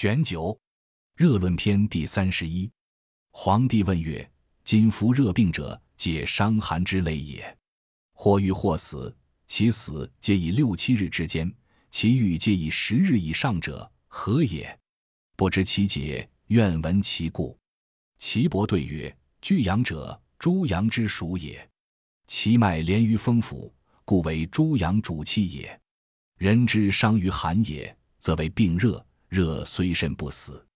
卷九，热论篇第三十一。皇帝问曰：“今服热病者，皆伤寒之类也。或愈或死，其死皆以六七日之间，其愈皆以十日以上者，何也？不知其解，愿闻其故。”岐伯对曰：“巨阳者，诸阳之属也。其脉连于风府，故为诸阳主气也。人之伤于寒也。”则为病热，热虽甚不死，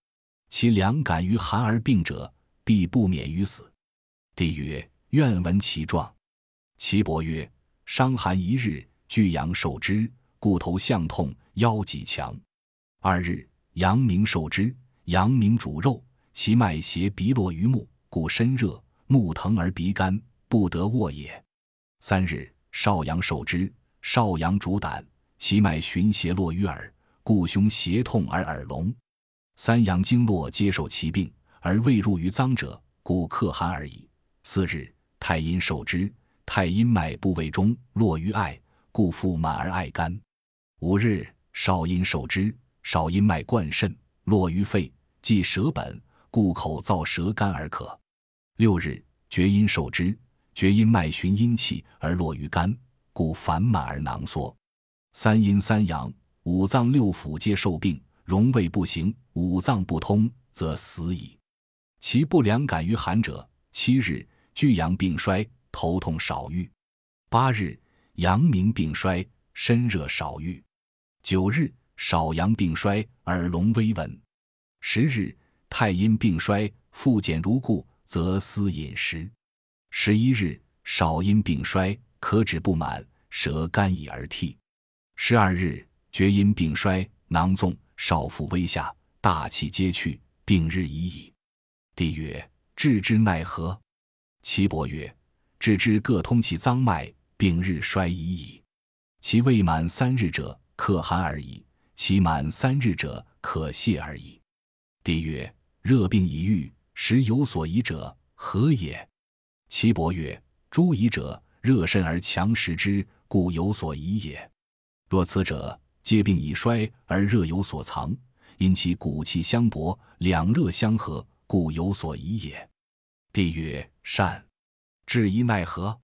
其凉感于寒而病者，必不免于死。帝曰：愿闻其状。岐伯曰：伤寒一日，巨阳受之，故头项痛，腰脊强。二日，阳明受之，阳明主肉，其脉斜鼻络于目，故身热，目疼而鼻干，不得卧也。三日，少阳受之，少阳主胆，其脉循邪络于耳。故胸胁痛而耳聋，三阳经络接受其病，而未入于脏者，故克寒而已。四日，太阴受之，太阴脉部位中络于艾，故腹满而艾干。五日，少阴受之，少阴脉贯肾，络于肺，即舌本，故口燥舌干而渴。六日，厥阴受之，厥阴脉循阴气而络于肝，故烦满而囊缩。三阴三阳。五脏六腑皆受病，荣胃不行，五脏不通，则死矣。其不良感于寒者，七日巨阳病衰，头痛少愈；八日阳明病衰，身热少愈；九日少阳病衰，耳聋微闻；十日太阴病衰，腹减如故，则思饮食；十一日少阴病衰，可止不满，舌干已而涕；十二日。厥阴病衰，囊纵，少腹微下，大气皆去，病日已矣。帝曰：治之奈何？岐伯曰：治之各通其脏脉，病日衰已矣。其未满三日者，可寒而已；其满三日者，可泻而已。帝曰：热病已愈，时有所疑者，何也？岐伯曰：诸疑者，热甚而强食之，故有所疑也。若此者，皆病已衰而热有所藏，因其骨气相搏，两热相合，故有所疑也。帝曰：善。至宜奈何？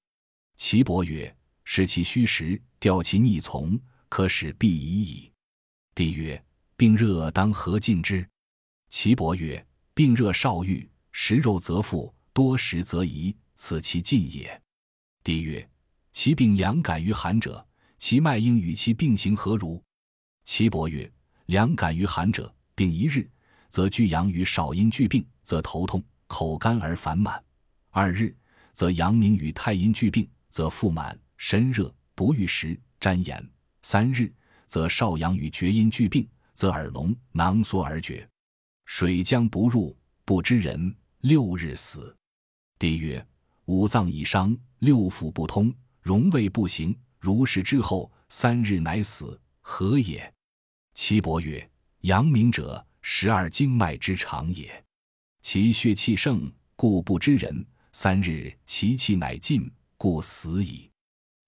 岐伯曰：使其虚实，调其逆从，可使必已矣。帝曰：病热当何尽之？岐伯曰：病热少愈，食肉则腹，多食则宜，此其尽也。帝曰：其病凉感于寒者，其脉应与其病形何如？岐伯曰：“凉感于寒者，病一日，则巨阳与少阴俱病，则头痛、口干而烦满；二日，则阳明与太阴俱病，则腹满、身热，不欲食，沾炎；三日，则少阳与厥阴俱病，则耳聋、囊缩而绝，水将不入，不知人。六日死。”帝曰：“五脏已伤，六腑不通，荣卫不行，如是之后，三日乃死，何也？”岐伯曰：“阳明者，十二经脉之长也。其血气盛，故不知人。三日，其气乃尽，故死矣。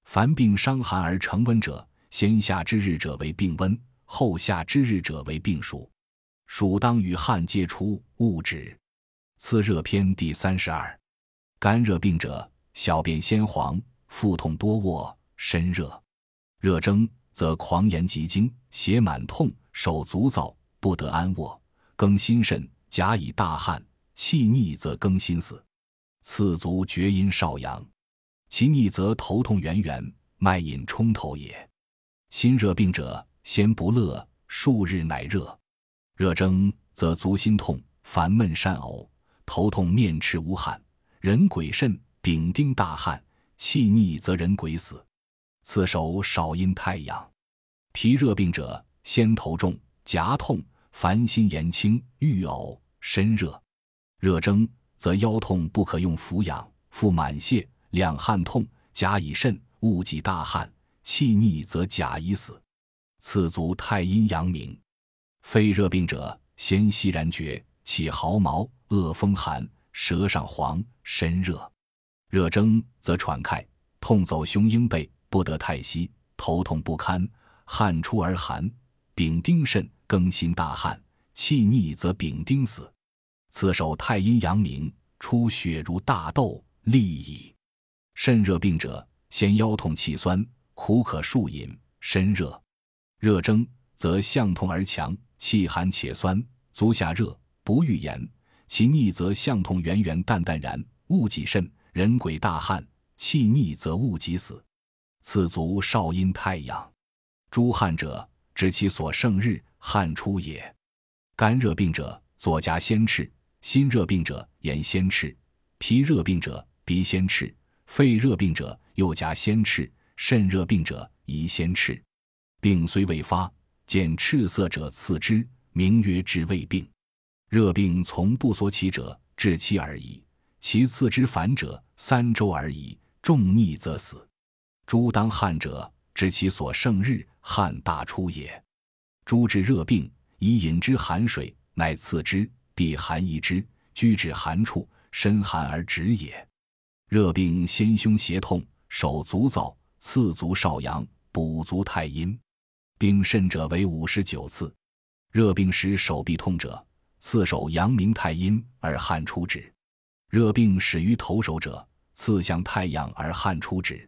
凡病伤寒而成温者，先夏之日者为病温，后夏之日者为病暑。暑当与汗皆出，勿止。次热篇第三十二。肝热病者，小便鲜黄，腹痛多卧，身热，热蒸。”则狂言急惊，血满痛，手足燥，不得安卧。更心肾，甲乙大汗，气逆则更心死。次足厥阴少阳，其逆则头痛圆圆，脉引冲头也。心热病者，先不乐，数日乃热。热蒸则足心痛，烦闷善呕，头痛面赤无汗，人鬼肾，丙丁大汗，气逆则人鬼死。次手少阴太阳，脾热病者，先头重，颊痛，烦心言轻，欲呕，身热，热蒸则腰痛不可用扶养，腹满泻，两汗痛，甲乙肾，误己大汗，气逆则甲乙死。次足太阴阳明，肺热病者，先息然绝，起毫毛，恶风寒，舌上黄，身热，热蒸则喘开，痛走胸阴背。不得太息，头痛不堪，汗出而寒，丙丁肾更新大汗，气逆则丙丁死。此手太阴阳明，出血如大豆，利矣。肾热病者，先腰痛气酸，苦可数饮。身热，热蒸则项痛而强，气寒且酸，足下热，不欲言。其逆则项痛圆圆淡淡然，勿己肾，人鬼大汗。气逆则勿己死。次足少阴太阳，诸汗者，知其所盛日，汗出也。肝热病者，左颊先赤；心热病者，眼先赤；脾热病者，鼻先赤；肺热病者，右颊先赤；肾热病者，宜先赤。病虽未发，见赤色者次之，名曰治未病。热病从不所起者，治其而已；其次之反者，三周而已。重逆则死。诸当汗者，知其所盛日，汗大出也。诸治热病，以饮之寒水，乃次之，必寒宜之，居止寒处，身寒而止也。热病先胸胁痛，手足燥，刺足少阳，补足太阴。病甚者为五十九次。热病时手臂痛者，次手阳明太阴而汗出止。热病始于头手者。次向太阳而汗出止，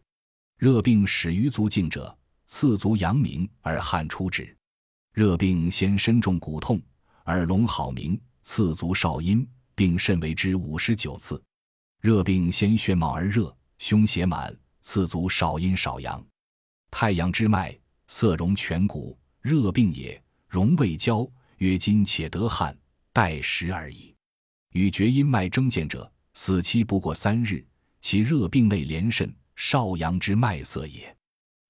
热病始于足胫者，次足阳明而汗出止。热病先身重骨痛，耳聋好鸣，次足少阴，并肾为之五十九次。热病先血冒而热，胸胁满，次足少阴少阳。太阳之脉，色融颧骨，热病也。容未交，曰今且得汗，待时而已。与厥阴脉争见者，死期不过三日。其热病内连肾，少阳之脉色也。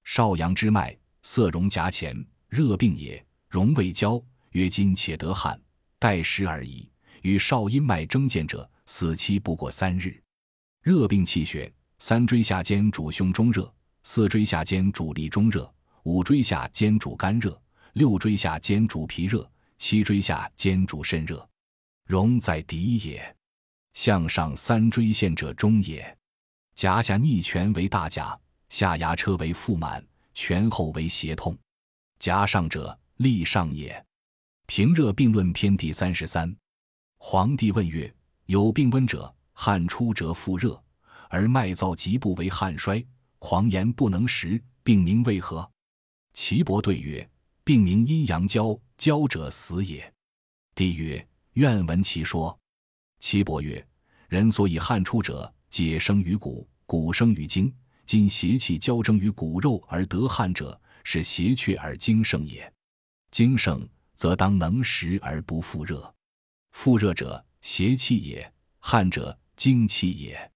少阳之脉色融颊前，热病也。融未交，曰今且得汗，待时而已。与少阴脉争见者，死期不过三日。热病气血，三椎下间主胸中热，四椎下间主力中热，五椎下间主肝热，六椎下间主脾热，七椎下间主肾热。容在底也，向上三椎陷者中也。颊下逆泉为大甲，下牙车为腹满，拳后为胁痛。颊上者，利上也。《平热病论篇》第三十三。皇帝问曰：有病温者，汗出者腹热，而脉躁急不为汗衰，狂言不能食，病名为何？岐伯对曰：病名阴阳交，交者死也。帝曰：愿闻其说。岐伯曰：人所以汗出者。解生于骨，骨生于精。今邪气交争于骨肉而得汗者，是邪却而精盛也。精盛则当能食而不复热，复热者邪气也；汗者精气也。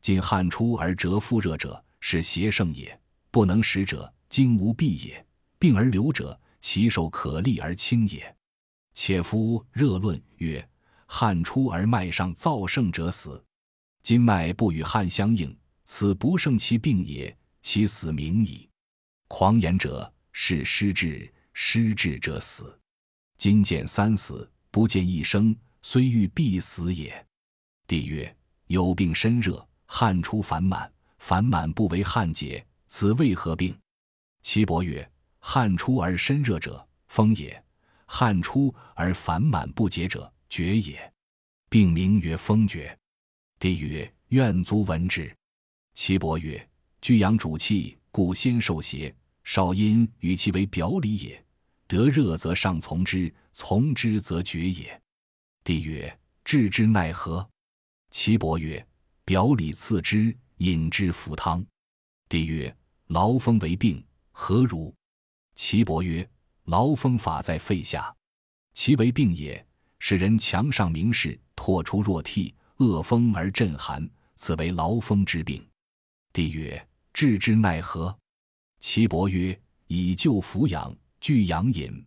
今汗出而折复热者，是邪盛也。不能食者，精无闭也。病而流者，其手可立而轻也。且夫热论曰：汗出而脉上燥盛者死。筋脉不与汗相应，此不胜其病也，其死明矣。狂言者是失志，失志者死。今见三死，不见一生，虽欲必死也。帝曰：有病身热，汗出烦满，烦满不为汗解，此为何病？岐伯曰：汗出而身热者，风也；汗出而烦满不解者，厥也。病名曰风厥。帝曰：“愿足闻之。”岐伯曰：“居阳主气，故先受邪。少阴与其为表里也。得热则上从之，从之则绝也。”帝曰：“治之奈何？”岐伯曰：“表里次之，饮之服汤。”帝曰：“劳风为病，何如？”岐伯曰：“劳风法在肺下，其为病也，使人强上明视，唾出若涕。”恶风而震寒，此为劳风之病。帝曰：治之奈何？岐伯曰：以救扶养，具阳饮。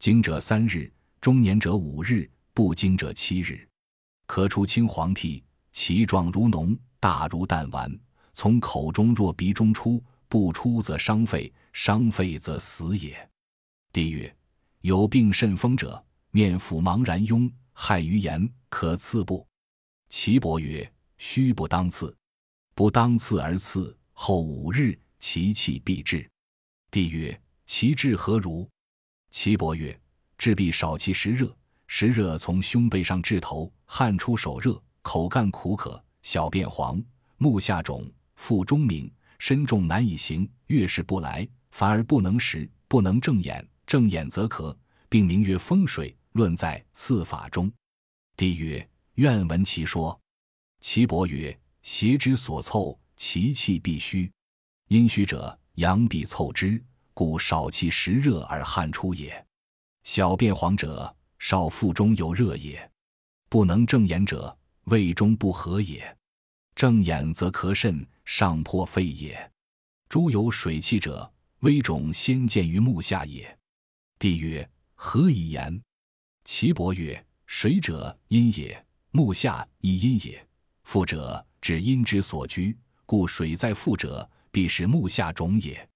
经者三日，中年者五日，不经者七日。咳出青黄涕，其状如脓，大如弹丸。从口中若鼻中出，不出则伤肺，伤肺则死也。帝曰：有病甚风者，面腹茫然痈，害于言，可刺不？岐伯曰：“虚不当刺，不当刺而刺后五日，其气必至。”帝曰：“其治何如？”岐伯曰：“治必少气实热，时热从胸背上至头，汗出手热，口干苦渴，小便黄，目下肿，腹中鸣，身重难以行，月事不来，反而不能食，不能正眼，正眼则咳，并名曰风水。论在刺法中。帝曰：愿闻其说。岐伯曰：邪之所凑，其气必虚。阴虚者，阳必凑之，故少气时热而汗出也。小便黄者，少腹中有热也。不能正眼者，胃中不和也。正眼则咳甚，上破肺也。诸有水气者，微肿先见于目下也。帝曰：何以言？岐伯曰：水者，阴也；目下亦阴也。腹者，指阴之所居，故水在腹者，必是目下肿也。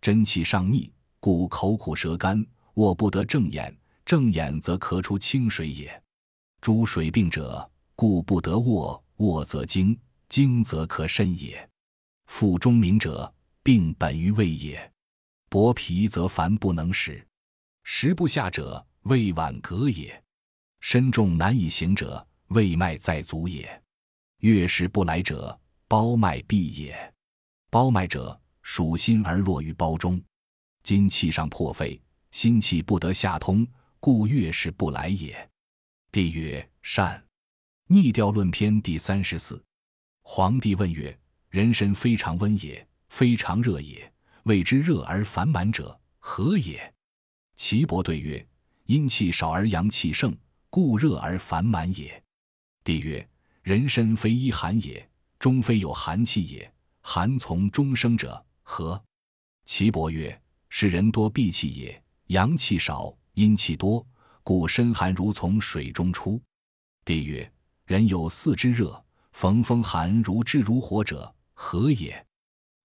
真气上逆，故口苦舌干，卧不得正眼。正眼则咳出清水也。诸水病者，故不得卧，卧则惊，惊则咳甚也。腹中鸣者，病本于胃也。薄皮则烦不能食，食不下者，胃脘隔也。身重难以行者，胃脉在足也。月食不来者，包脉闭也。包脉者，属心而落于包中，今气上破肺，心气不得下通，故月事不来也。帝曰：善。逆调论篇第三十四。皇帝问曰：人身非常温也，非常热也，谓之热而烦满者，何也？岐伯对曰：阴气少而阳气盛，故热而烦满也。帝曰。人身非一寒也，终非有寒气也。寒从中生者，何？岐伯曰：是人多闭气也，阳气少，阴气多，故身寒如从水中出。帝曰：人有四肢热，逢风寒如炙如火者，何也？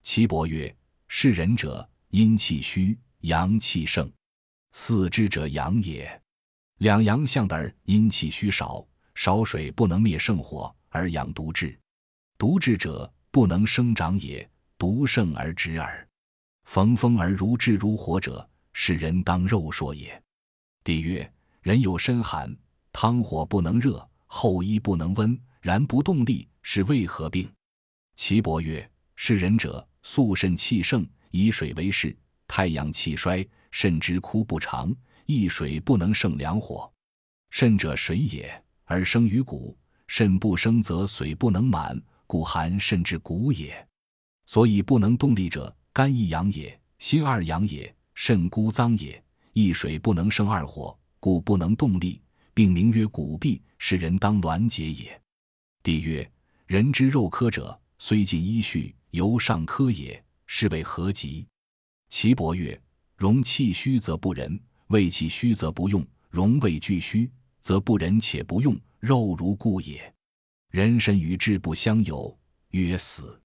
岐伯曰：是人者，阴气虚，阳气盛，四肢者阳也。两阳相得，阴气虚少。少水不能灭盛火而养毒滞，毒滞者不能生长也，毒盛而止耳。逢风而如炙如火者，是人当肉说也。帝曰：人有身寒，汤火不能热，后衣不能温，然不动力，是为何病？岐伯曰：是人者，素肾气盛，以水为事，太阳气衰，肾之枯不长，一水不能胜两火。肾者水也。而生于骨，肾不生则髓不能满，故寒甚至骨也。所以不能动力者，肝一阳也，心二阳也，肾孤脏也。一水不能生二火，故不能动力，并名曰骨痹，是人当挛结也。帝曰：人之肉科者，虽尽衣序，犹上科也，是为何疾？岐伯曰：容气虚则不仁，胃气虚则不用，容胃俱虚。则不仁且不用，肉如故也。人身与志不相有，曰死。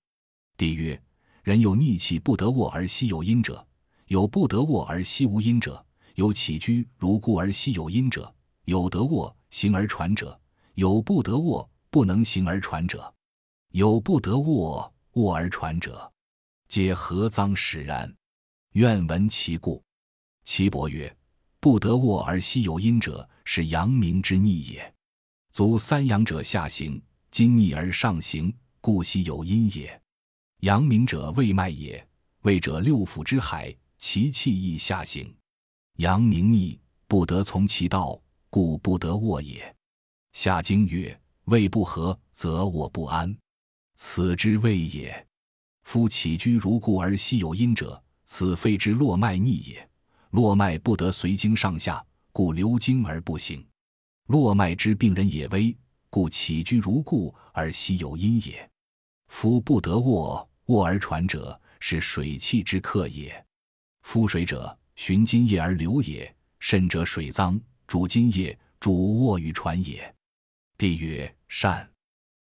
帝曰：人有逆气不得卧而息有阴者，有不得卧而息无阴者；有起居如故而息有阴者，有得卧行而传者，有不得卧不能行而传者，有不得卧卧而传者，皆何脏使然？愿闻其故。岐伯曰。不得卧而息有阴者，是阳明之逆也。足三阳者下行，今逆而上行，故息有阴也。阳明者胃脉也，胃者六腑之海，其气亦下行。阳明逆，不得从其道，故不得卧也。下经曰：胃不和，则卧不安，此之谓也。夫起居如故而息有阴者，此肺之络脉逆也。络脉不得随经上下，故流经而不行。络脉之病人也微，故起居如故而息有因也。夫不得卧，卧而传者，是水气之客也。夫水者，循津液而流也。肾者水脏，主津液，主卧与传也。帝曰：善。